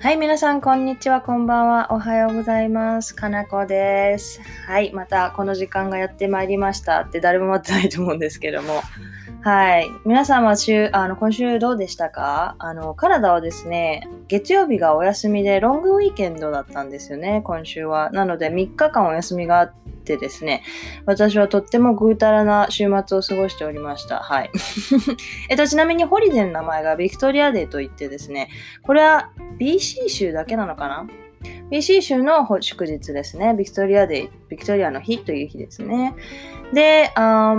はい、皆さん、こんにちは、こんばんは。おはようございます。かなこです。はい、またこの時間がやってまいりましたって誰も待ってないと思うんですけども。はい。皆さんは週、あの、今週どうでしたか？あの、カナダはですね、月曜日がお休みで long weekend だったんですよね、今週は。なので、3日間お休みがあってですね、私はとってもぐうたらな週末を過ごしておりました。はい。えっと、ちなみにホリデーの名前がビクトリアデーといってですね、これは BC 州だけなのかな？BC 州の祝日ですね。ビクトリアデー、ビクトリアの日という日ですね。で、あ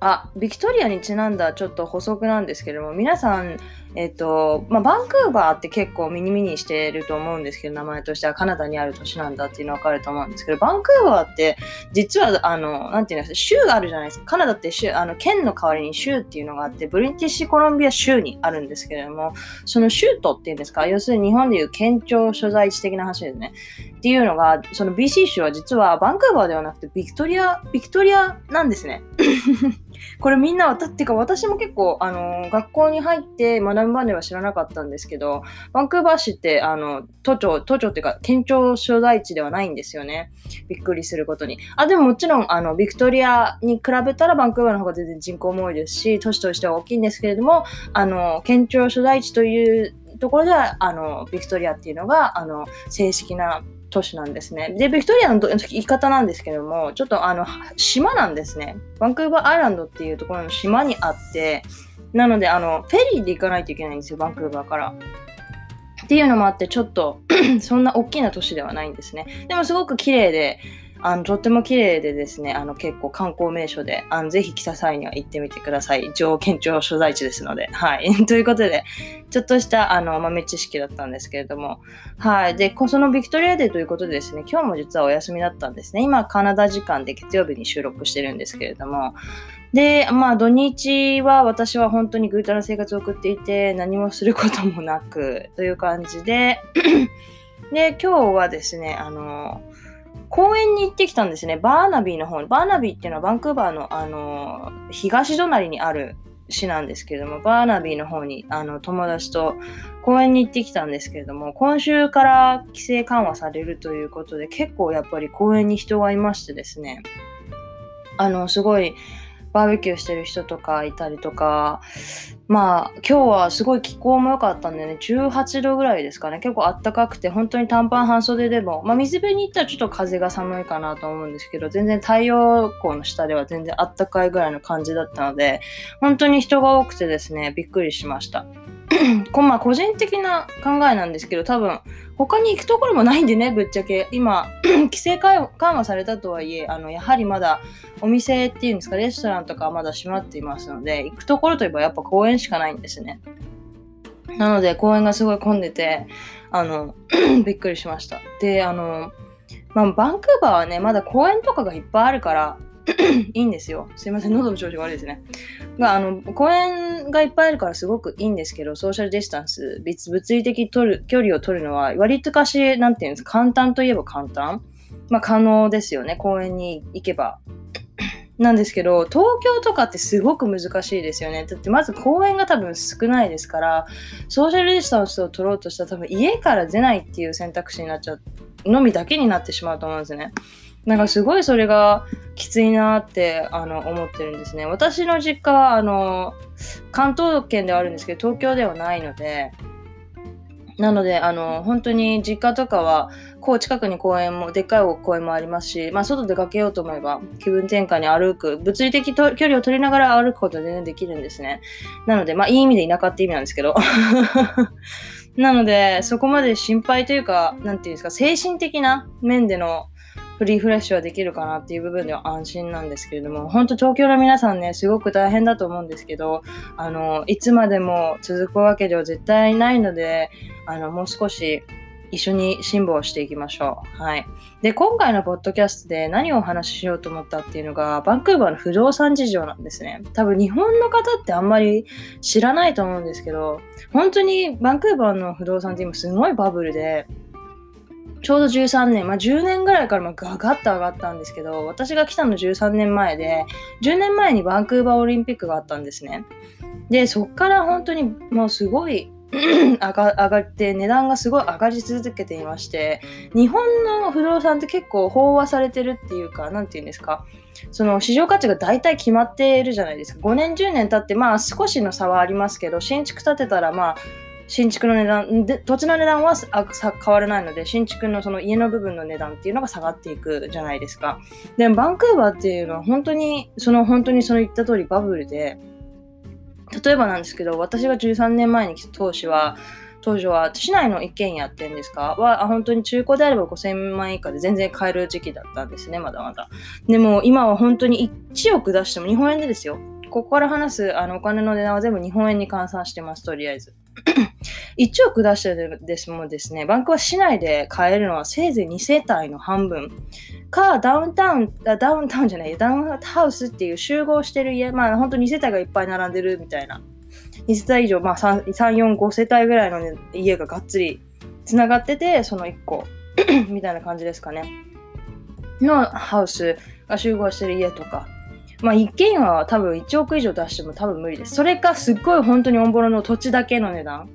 あ、ビクトリアにちなんだちょっと補足なんですけども、皆さん、えっ、と、まあ、バンクーバーって結構ミニミニしてると思うんですけど、名前としてはカナダにある都市なんだっていうのは分かると思うんですけど、バンクーバーって実は、あの、なんていうんですか、州があるじゃないですか。カナダって州、あの、県の代わりに州っていうのがあって、ブリティッシュコロンビア州にあるんですけれども、その州都っていうんですか、要するに日本でいう県庁所在地的な話ですね。っていうのが、その BC 州は実はバンクーバーではなくてビクトリア、ビクトリアなんですね。これみんなは、だってか私も結構、あの、学校に入って学ぶまでは知らなかったんですけど、バンクーバー市って、あの、都庁、都庁っていうか、県庁所在地ではないんですよね。びっくりすることに。あ、でももちろん、あの、ビクトリアに比べたらバンクーバーの方が全然人口も多いですし、都市としては大きいんですけれども、あの、県庁所在地というところでは、あの、ビクトリアっていうのが、あの、正式な都市なんですね。で、ビクトリアの言い方なんですけども、ちょっとあの、島なんですね。バンクーバーアイランドっていうところの島にあって、なので、あの、フェリーで行かないといけないんですよ、バンクーバーから。っていうのもあって、ちょっと そんな大きな都市ではないんですね。でもすごく綺麗で、あのとっても綺麗でですね、あの結構観光名所で、あのぜひ来た際には行ってみてください。上県庁所在地ですので。はい。ということで、ちょっとしたあの豆知識だったんですけれども、はい。で、そのビクトリアデーということでですね、今日も実はお休みだったんですね。今、カナダ時間で月曜日に収録してるんですけれども、で、まあ土日は私は本当にぐうたら生活を送っていて、何もすることもなく、という感じで、で、今日はですね、あの、公園に行ってきたんですね。バーナビーの方に。バーナビーっていうのはバンクーバーの、あの、東隣にある市なんですけれども、バーナビーの方に、あの、友達と公園に行ってきたんですけれども、今週から規制緩和されるということで、結構やっぱり公園に人がいましてですね、あの、すごい、バーベキューしてる人とかいたりとか、まあ今日はすごい気候も良かったんでね、18度ぐらいですかね、結構あったかくて、本当に短パン半袖でも、まあ水辺に行ったらちょっと風が寒いかなと思うんですけど、全然太陽光の下では全然あったかいぐらいの感じだったので、本当に人が多くてですね、びっくりしました。こまあ個人的な考えなんですけど、多分他に行くところもないんでね、ぶっちゃけ。今、規制緩和されたとはいえ、あの、やはりまだお店っていうんですか、レストランとかはまだ閉まっていますので、行くところといえばやっぱ公園しかないんですね。なので、公園がすごい混んでて、あの、びっくりしました。で、あの、まあ、バンクーバーはね、まだ公園とかがいっぱいあるから、いいんですよ。すいません、喉の調子が悪いですね。が、あの、公園がいっぱいあるからすごくいいんですけど、ソーシャルディスタンス、物理的取る距離を取るのは、割とかし、なんていうんですか、簡単といえば簡単。まあ、可能ですよね、公園に行けば。なんですけど、東京とかってすごく難しいですよね。だってまず公園が多分少ないですから、ソーシャルディスタンスを取ろうとしたら多分家から出ないっていう選択肢になっちゃう、のみだけになってしまうと思うんですね。なんかすごいそれがきついなってあの思ってるんですね。私の実家はあの関東圏ではあるんですけど東京ではないのでなのであの本当に実家とかはこう近くに公園もでっかい公園もありますし、まあ、外出かけようと思えば気分転換に歩く物理的距離を取りながら歩くことは全然できるんですね。なのでまあいい意味で田舎って意味なんですけど。なのでそこまで心配というかなんていうんですか精神的な面でのフリーフレッシュはできるかなっていう部分では安心なんですけれども、本当東京の皆さんね、すごく大変だと思うんですけど、あの、いつまでも続くわけでは絶対ないので、あの、もう少し一緒に辛抱していきましょう。はい。で、今回のポッドキャストで何をお話ししようと思ったっていうのが、バンクーバーの不動産事情なんですね。多分日本の方ってあんまり知らないと思うんですけど、本当にバンクーバーの不動産って今すごいバブルで、ちょうど13年、まあ、10年ぐらいからガガッと上がったんですけど、私が来たの13年前で、10年前にバンクーバーオリンピックがあったんですね。で、そっから本当にもうすごい 上が上がって値段がすごい上がり続けていまして日本の不動産って結構飽和されてるっていうか何て言うんですかその市場価値が大体決まっているじゃないですか5年10年経ってまあ少しの差はありますけど新築建てたらまあ新築の値段で土地の値段は変わらないので新築のその家の部分の値段っていうのが下がっていくじゃないですかでもバンクーバーっていうのは本当にその本当にその言った通りバブルで例えばなんですけど、私が13年前に来た当時は、当時は市内の一軒家ってんですか？は、本当に中古であれば5000万円以下で全然買える時期だったんですね、まだまだ。でも今は本当に1億出しても日本円でですよ。ここから話すあのお金の値段は全部日本円に換算してます、とりあえず。1億出してるですもんですね、バンクは市内で買えるのはせいぜい2世帯の半分か、ダウンタウン、ダウンタウンじゃない、ダウンハウスっていう集合してる家、まあ本当2世帯がいっぱい並んでるみたいな。2世帯以上、まあ3、3 4、5世帯ぐらいの、ね、家ががっつりつながってて、その1個 みたいな感じですかね。のハウスが集合してる家とか。まあ一軒家は多分1億以上出しても多分無理です。それかすっごい本当にオンボロの土地だけの値段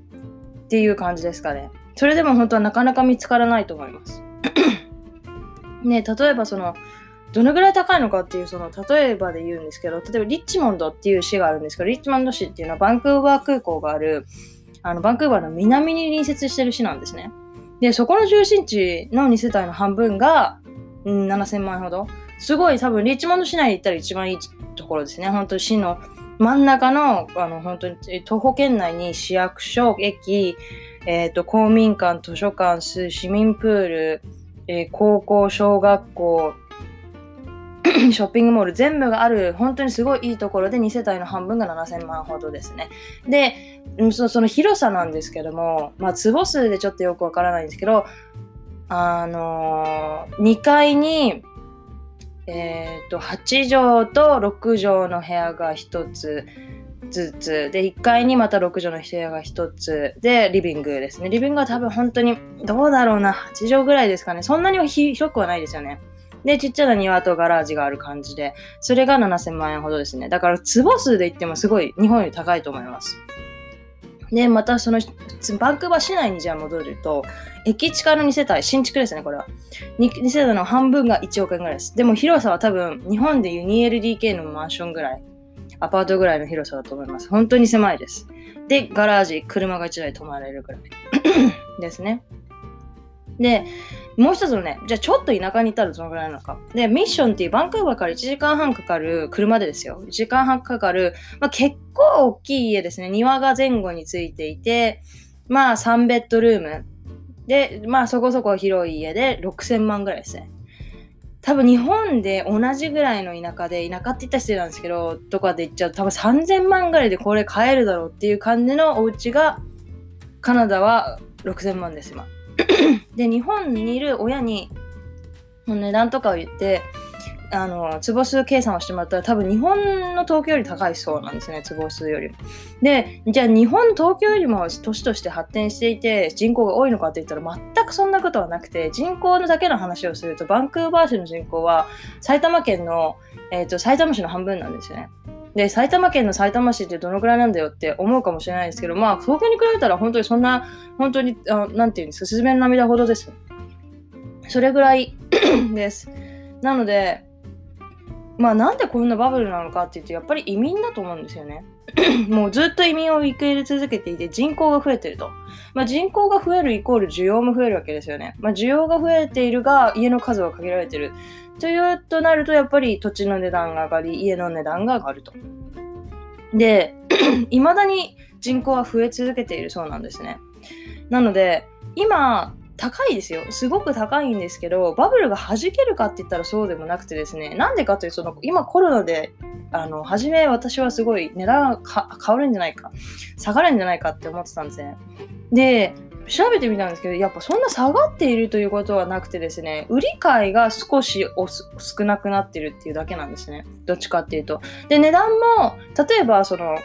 っていう感じですかね。それでも本当はなかなか見つからないと思います。ね、例えばその、どのぐらい高いのかっていう、その、例えばで言うんですけど、例えばリッチモンドっていう市があるんですけど、リッチモンド市っていうのはバンクーバー空港がある、あの、バンクーバーの南に隣接してる市なんですね。で、そこの中心地の2世帯の半分が、うん、7000万円ほど。すごい多分、リッチモンド市内に行ったら一番いいところですね。本当市の真ん中の、あの、本当に、徒歩圏内に市役所、駅、えっ、ー、と、公民館、図書館、市民プール、えー、高校、小学校、ショッピングモール全部がある本当にすごいいいところで2世帯の半分が7000万ほどですね。でそその広さなんですけども、まあ、坪数でちょっとよくわからないんですけどあのー、2階に、えーと、と8畳と6畳の部屋が1つずつ。で1階にまた6畳の部屋が1つ。でリビングですね。リビングは多分本当にどうだろうな。8畳ぐらいですかね。そんなに広くはないですよね。でちっちゃな庭とガラージがある感じで。それが7000万円ほどですね。だから坪数で言ってもすごい日本より高いと思います。で、またその、バンクーバー市内にじゃあ戻ると、駅近の2世帯、新築ですね、これは。2, 2世帯の半分が1億円ぐらいです。でも広さは多分、日本でいう 2LDK のマンションぐらいアパートぐらいの広さだと思います。本当に狭いです。で、ガラージ、車が1台止まれるぐらい ですね。で、もう一つのね、じゃあちょっと田舎に行ったらどのぐらいなのか。で、ミッションっていうバンクーバーから1時間半かかる、車でですよ。1時間半かかる、まあ、結構大きい家ですね。庭が前後についていて、まあ3ベッドルーム。で、まあそこそこ広い家で6000万ぐらいですね。多分日本で同じぐらいの田舎で、田舎って言ったら失礼なんですけど、とかで言っちゃうと多分3000万ぐらいでこれ買えるだろうっていう感じのお家が、カナダは6000万です、今。で、日本にいる親に、値段とかを言って、あの坪数計算をしてもらったら多分日本の東京より高いそうなんですね坪数よりも。でじゃあ日本東京よりも都市として発展していて人口が多いのかって言ったら全くそんなことはなくて人口のだけの話をするとバンクーバー市の人口は埼玉県の、えーと、埼玉市の半分なんですよね。で埼玉県の埼玉市ってどのくらいなんだよって思うかもしれないですけどまあ東京に比べたら本当にそんな本当にあなんていうんですかスズメの涙ほどです。それぐらい です。なのでまあなんでこんなバブルなのかっていうとやっぱり移民だと思うんですよね。もうずっと移民を受け入れ続けていて人口が増えてると。まあ、人口が増えるイコール需要も増えるわけですよね。まあ、需要が増えているが家の数は限られてる。というとなるとやっぱり土地の値段が上がり家の値段が上がると。で、いまだに人口は増え続けているそうなんですね。なので今高いですよ。すごく高いんですけど、バブルが弾けるかって言ったらそうでもなくてですね、なんでかというと、その今コロナで、あの、初め私はすごい値段が変わるんじゃないか、下がるんじゃないかって思ってたんですね。で、調べてみたんですけど、やっぱそんな下がっているということはなくてですね、売り買いが少し少なくなってるっていうだけなんですね。どっちかっていうと。で、値段も、例えばその、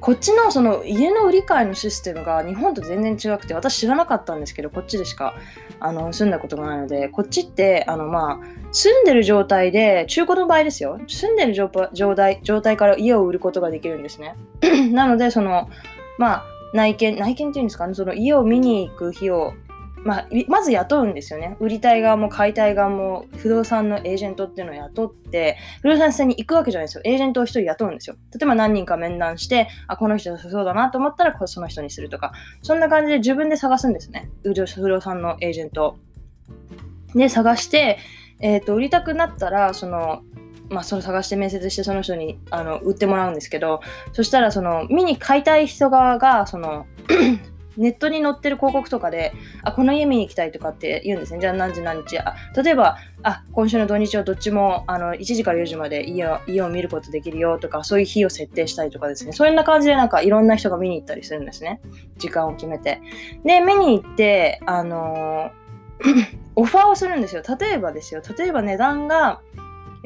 こっちのその家の売り買いのシステムが日本と全然違くて私知らなかったんですけどこっちでしかあの住んだことがないのでこっちってあのまあ住んでる状態で中古の場合ですよ住んでる状態状態から家を売ることができるんですね なのでそのまあ、内見、内見っていうんですかね、その家を見に行く日を、まあ、まず雇うんですよね。売りたい側も買いたい側も不動産のエージェントっていうのを雇って、不動産屋さんに行くわけじゃないですよ。エージェントを一人雇うんですよ。例えば何人か面談して、あ、この人そうだなと思ったらその人にするとか、そんな感じで自分で探すんですね。不動産のエージェントで、探して、えっ、ー、と、売りたくなったら、その、まあ、それ探して面接してその人にあの売ってもらうんですけどそしたらその見に買いたい人側がその ネットに載ってる広告とかで、あ、この家見に行きたいとかって言うんですね。じゃあ何時何日。あ例えば、あ、今週の土日はどっちもあの1時から4時まで家を家を見ることできるよとか、そういう日を設定したりとかですね。そういうな感じでなんかいろんな人が見に行ったりするんですね。時間を決めて。で、見に行って、あのー、オファーをするんですよ。例えばですよ。例えば値段が、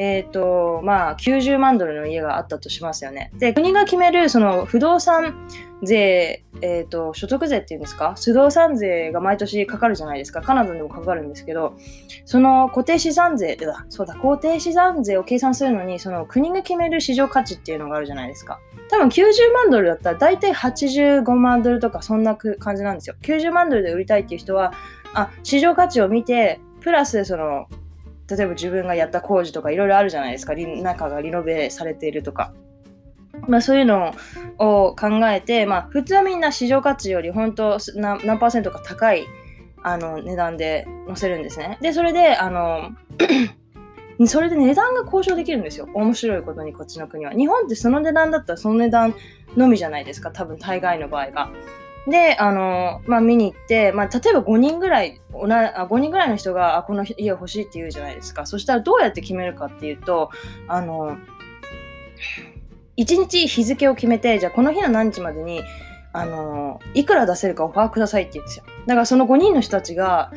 えっ、ー、と、まあ、90万ドルの家があったとしますよね。で、国が決める、その、不動産税、えっ、ー、と、所得税っていうんですか？不動産税が毎年かかるじゃないですか。カナダでもかかるんですけど、その固定資産税だ、そうだ、固定資産税を計算するのに、その国が決める市場価値っていうのがあるじゃないですか。多分90万ドルだったら大体85万ドルとかそんな感じなんですよ。90万ドルで売りたいっていう人は、あ、市場価値を見て、プラスその例えば自分がやった工事とかいろいろあるじゃないですか中がリノベされているとか。まあ、そういうのを考えて、まあ、普通はみんな市場価値より本当何何パーセントか高いあの値段で載せるんですね。で、それで、あの それで値段が交渉できるんですよ。面白いことにこっちの国は。日本ってその値段だったらその値段のみじゃないですか。多分大概の場合が。で、あの、まあ、見に行って、まあ、例えば5人ぐらい、5人ぐらいの人が、あ、この家欲しいって言うじゃないですか。そしたらどうやって決めるかっていうと、あの、1日日付を決めて、じゃあこの日の何日までに、あの、いくら出せるかオファーくださいって言うんですよ。だからその5人の人たちが、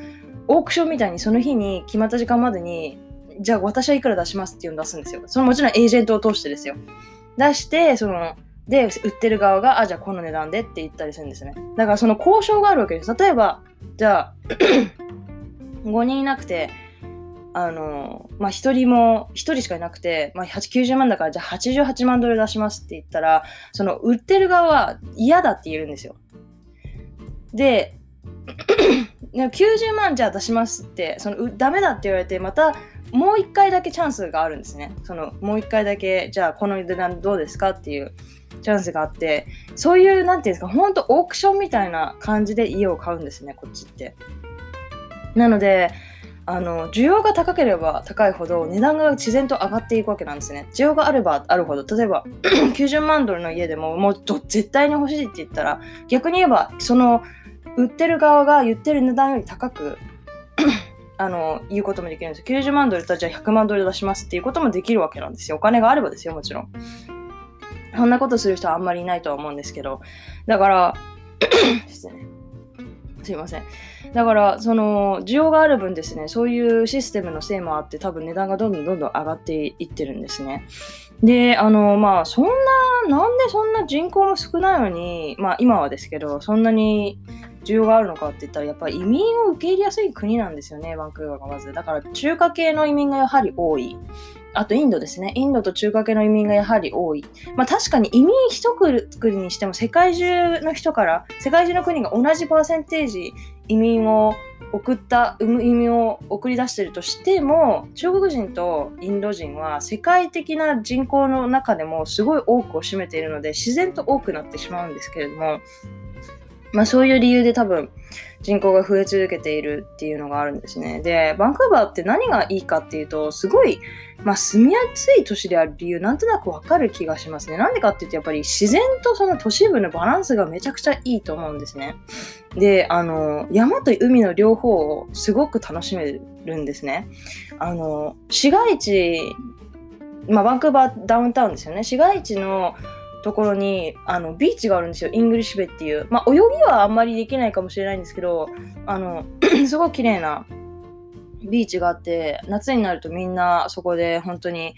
オークションみたいにその日に決まった時間までに、じゃあ私はいくら出しますっていうのを出すんですよ。そのもちろんエージェントを通してですよ。出して、その、で、売ってる側が、あ、じゃあこの値段でって言ったりするんですね。だからその交渉があるわけです。例えば、じゃあ、5人いなくて、あの、まあ、1人も、1人しかいなくて、まあ、90万だから、じゃあ88万ドル出しますって言ったら、その売ってる側は嫌だって言えるんですよ。で、90万じゃあ出しますって、そのダメだって言われて、またもう1回だけチャンスがあるんですね。そのもう1回だけ、じゃあこの値段どうですかっていうチャンスがあって、そういう、なんていうんですか、ほんとオークションみたいな感じで家を買うんですね、こっちって。なので、あの需要が高ければ高いほど値段が自然と上がっていくわけなんですね。需要があればあるほど、例えば 90万ドルの家でももう絶対に欲しいって言ったら、逆に言えば、その売ってる側が言ってる値段より高く あの言うこともできるんですよ。90万ドルとじゃあ100万ドル出しますっていうこともできるわけなんですよ。お金があればですよ、もちろん。そんなことする人はあんまりいないとは思うんですけど。だから、すいません。だから、その、需要がある分ですね、そういうシステムのせいもあって、多分値段がどんどんどんどん上がっていってるんですね。で、あの、まあ、そんな、なんでそんな人口も少ないのに、まあ、今はですけど、そんなに需要があるのかって言ったら、やっぱり移民を受け入れやすい国なんですよね、バンクーバーがまず。だから、中華系の移民がやはり多い。あとインドですね。インドと中華系の移民がやはり多い。まあ確かに移民一国にしても世界中の人から、世界中の国が同じパーセンテージ移民を送った、移民を送り出してるとしても、中国人とインド人は世界的な人口の中でもすごい多くを占めているので、自然と多くなってしまうんですけれども、まあそういう理由で多分人口が増え続けているっていうのがあるんですね。で、バンクーバーって何がいいかっていうと、すごいまあ、住みやすい都市である理由、なんとなくわかる気がしますね。なんでかっていうと、やっぱり自然とその都市部のバランスがめちゃくちゃいいと思うんですね。で、あの、山と海の両方をすごく楽しめるんですね。あの、市街地、まあ、バンクーバーダウンタウンですよね。市街地のところにあのビーチがあるんですよ。イングリッシュベイっていう。まあ、泳ぎはあんまりできないかもしれないんですけど、あの、すごい綺麗なビーチがあって、夏になるとみんなそこで本当に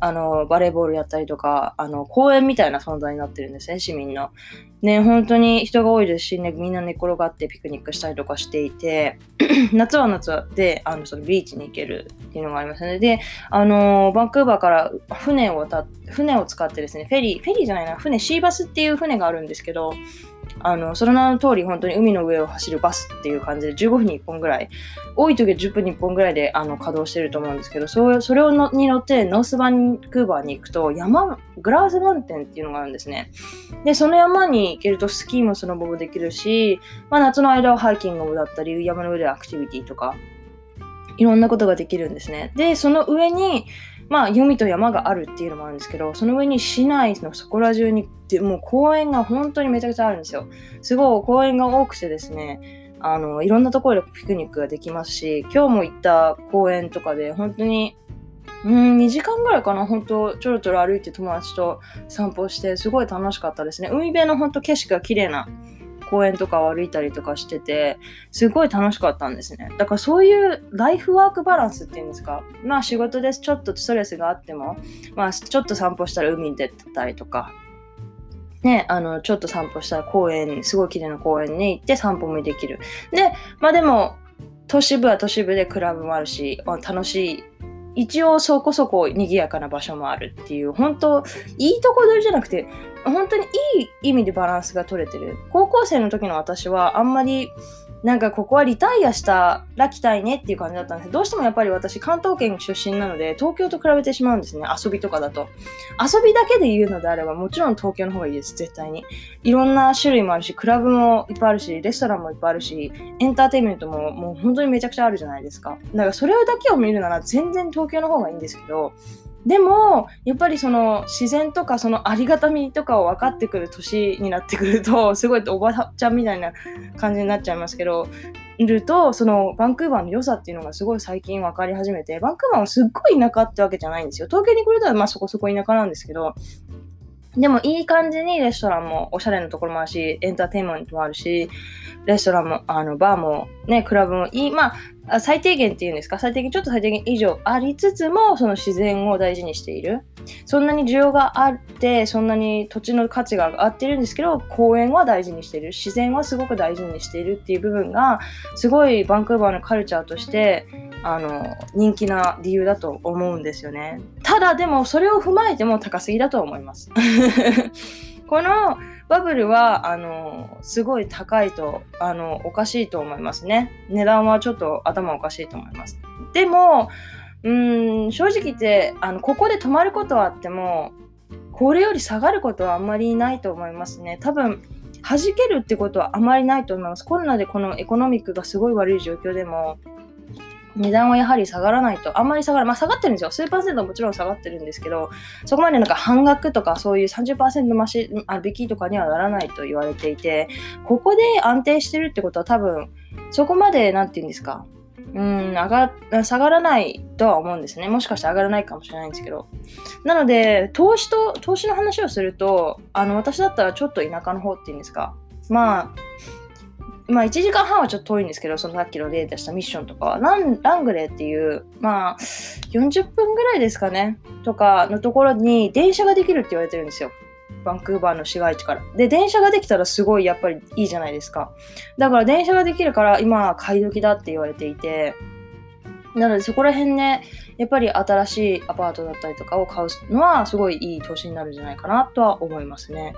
あのバレーボールやったりとか、あの公園みたいな存在になってるんですね、市民の。ね、本当に人が多いですし、ね、みんな寝転がってピクニックしたりとかしていて、夏は夏であのそのビーチに行けるっていうのがありますね。で、あのバンクーバーから船を渡船を使ってですね、フェリー、フェリーじゃないな、船、シーバスっていう船があるんですけど、あの、その名の通り本当に海の上を走るバスっていう感じで15分に1本ぐらい、多い時は10分に1本ぐらいであの稼働してると思うんですけど、そそれをのに乗ってノースバンクーバーに行くと山、グラウスマウンテンっていうのがあるんですね。で、その山に行けるとスキーもスノボもできるし、まあ、夏の間はハイキングだったり、山の上でアクティビティとか、いろんなことができるんですね。で、その上に、まあ、海と山があるっていうのもあるんですけど、その上に市内のそこら中に、もう公園が本当にめちゃくちゃあるんですよ。すごい公園が多くてですね、あの、いろんなところでピクニックができますし、今日も行った公園とかで本当に、うん、2時間ぐらいかな、本当ちょろちょろ歩いて友達と散歩して、すごい楽しかったですね。海辺の本当景色が綺麗な公園とかを歩いたりとかしてて、すごい楽しかったんですね。だからそういうライフワークバランスっていうんですか、まあ仕事ですちょっとストレスがあっても、まあちょっと散歩したら海に出たりとか、ね、あの、ちょっと散歩したら公園、すごい綺麗な公園に行って散歩もできる。で、まあでも、都市部は都市部でクラブもあるし、楽しい一応そこそこ賑やかな場所もあるっていう、本当いいとこ取りじゃなくて、本当にいい意味でバランスが取れてる。高校生の時の私はあんまりなんかここはリタイアしたら来たいねっていう感じだったんですけど、どうしてもやっぱり私関東圏出身なので、東京と比べてしまうんですね。遊びとかだと。遊びだけで言うのであれば、もちろん東京の方がいいです、絶対に。いろんな種類もあるし、クラブもいっぱいあるし、レストランもいっぱいあるし、エンターテインメントももう本当にめちゃくちゃあるじゃないですか。だからそれだけを見るなら全然東京の方がいいんですけど、でもやっぱりその自然とかそのありがたみとかを分かってくる年になってくると すごいおばちゃんみたいな感じになっちゃいますけどいるとそのバンクーバーの良さっていうのがすごい最近分かり始めてバンクーバーはすっごい田舎ってわけじゃないんですよ。東京に来るとまあそこそこ田舎なんですけどでもいい感じにレストランもおしゃれなところもあるし、エンターテインメントもあるし、レストランも、あの、バーも、ね、クラブもいい、まあ、最低限っていうんですか、最低限、ちょっと最低限以上ありつつも、その自然を大事にしている。そんなに需要があって、そんなに土地の価値が上がってるんですけど、公園は大事にしている。自然はすごく大事にしているっていう部分が、すごいバンクーバーのカルチャーとして、あの、人気な理由だと思うんですよね。ただでも、それを踏まえても高すぎだと思います。このバブルは、あの、すごい高いと、あの、おかしいと思いますね。値段はちょっと頭おかしいと思います。でも、うん、正直言って、あの、ここで泊まることはあっても、これより下がることはあんまりないと思いますね。多分、弾けるってことはあまりないと思います。コロナでこのエコノミックがすごい悪い状況でも、値段はやはり下がらないと、あんまり下がる、まあ下がってるんですよ。数パーセントもちろん下がってるんですけど、そこまでなんか半額とかそういう30%増し、あ引きとかにはならないと言われていて、ここで安定してるってことは多分、そこまで、なんて言うんですか、うん、上が、下がらないとは思うんですね。もしかして上がらないかもしれないんですけど。なので、投資と、投資の話をすると、あの、私だったらちょっと田舎の方っていうんですか。まあ、まあ1時間半はちょっと遠いんですけど、そのさっきの例出したミッションとかは、ランラングレーっていう、まあ40分ぐらいですかね、とかのところに電車ができるって言われてるんですよ。バンクーバーの市街地から。で、電車ができたらすごいやっぱりいいじゃないですか。だから電車ができるから今買い時だって言われていて、なのでそこら辺ね、やっぱり新しいアパートだったりとかを買うのはすごいいい投資になるんじゃないかなとは思いますね。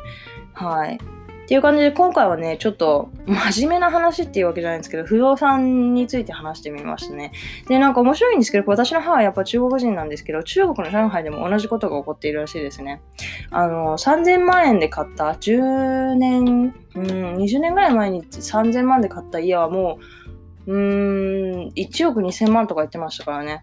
はい。っていう感じで今回はね、ちょっと真面目な話っていうわけじゃないんですけど、不動産について話してみましたね。で、なんか面白いんですけど、私の母はやっぱ中国人なんですけど、中国の上海でも同じことが起こっているらしいですね。あの、3000万円で買った10年、うん、20年ぐらい前に3000万で買った家はもう、うーん、1億2000万とか言ってましたからね。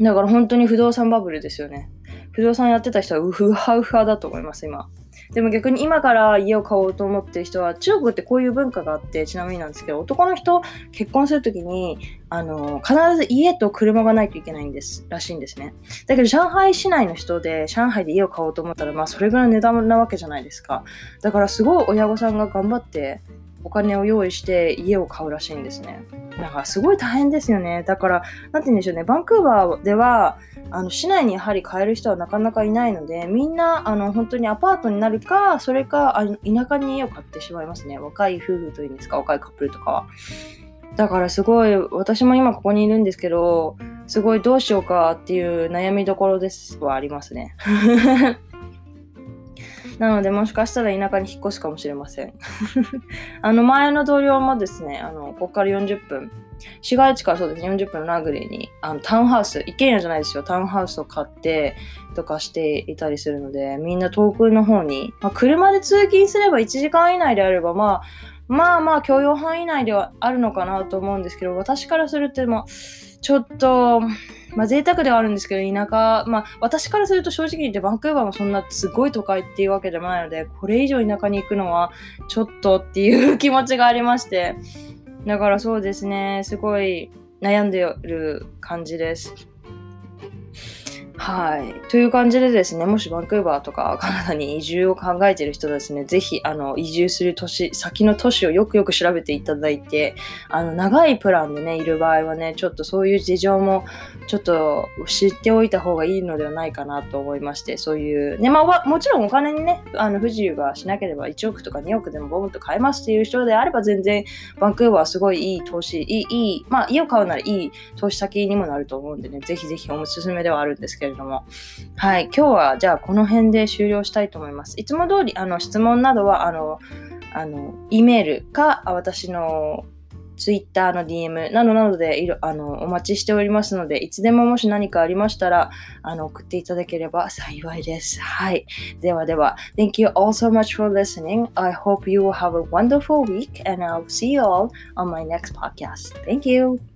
だから本当に不動産バブルですよね。不動産やってた人はウフハウハだと思います、今。でも逆に今から家を買おうと思ってる人は、中国ってこういう文化があって、ちなみになんですけど、男の人結婚するときに、あの、必ず家と車がないといけないんです、らしいんですね。だけど上海市内の人で、上海で家を買おうと思ったら、まあそれぐらいの値段なわけじゃないですか。だからすごい親御さんが頑張って、お金を用意して家を買うらしいんですね。だからすごい大変ですよね。だから、なんて言うんでしょうね。バンクーバーでは、あの市内にやはり買える人はなかなかいないので、みんなあの本当にアパートになるか、それかあの田舎に家を買ってしまいますね。若い夫婦というんですか、若いカップルとかは。だからすごい、私も今ここにいるんですけど、すごいどうしようかっていう悩みどころですはありますね。なので、もしかしたら田舎に引っ越すかもしれません。あの、前の同僚もですね、あの、ここから40分、市街地からそうですね、40分のラグリーに、あの、タウンハウス、一軒家じゃないですよ、タウンハウスを買ってとかしていたりするので、みんな遠くの方に、まあ、車で通勤すれば1時間以内であれば、まあ、まあまあ許容範囲内ではあるのかなと思うんですけど、私からすると、まあ、ちょっと、まあ贅沢ではあるんですけど、田舎、まあ私からすると正直言ってバンクーバーもそんなすごい都会っていうわけでもないので、これ以上田舎に行くのはちょっとっていう気持ちがありまして、だからそうですね、すごい悩んでる感じです。はい。という感じでですね、もしバンクーバーとかカナダに移住を考えている人ですね、ぜひ、あの、移住する都市、先の都市をよくよく調べていただいて、あの、長いプランでね、いる場合はね、ちょっとそういう事情も、ちょっと知っておいた方がいいのではないかなと思いまして、そういう、ね、まあ、もちろんお金にね、あの、不自由がしなければ1億とか2億でもボンと買えますっていう人であれば、全然、バンクーバーはすごいいい投資、いい、いい、まあ、家を買うならいい投資先にもなると思うんでね、ぜひぜひおすすめではあるんですけどけれども、はい、今日はじゃあこの辺で終了したいと思います。いつも通りあの質問などはあの、あの、E メールか私の Twitter の DM などなどでいろあのお待ちしておりますので、いつでももし何かありましたらあの送っていただければ幸いです。はい。ではでは、Thank you all so much for listening. I hope you will have a wonderful week and I'll see you all on my next podcast. Thank you.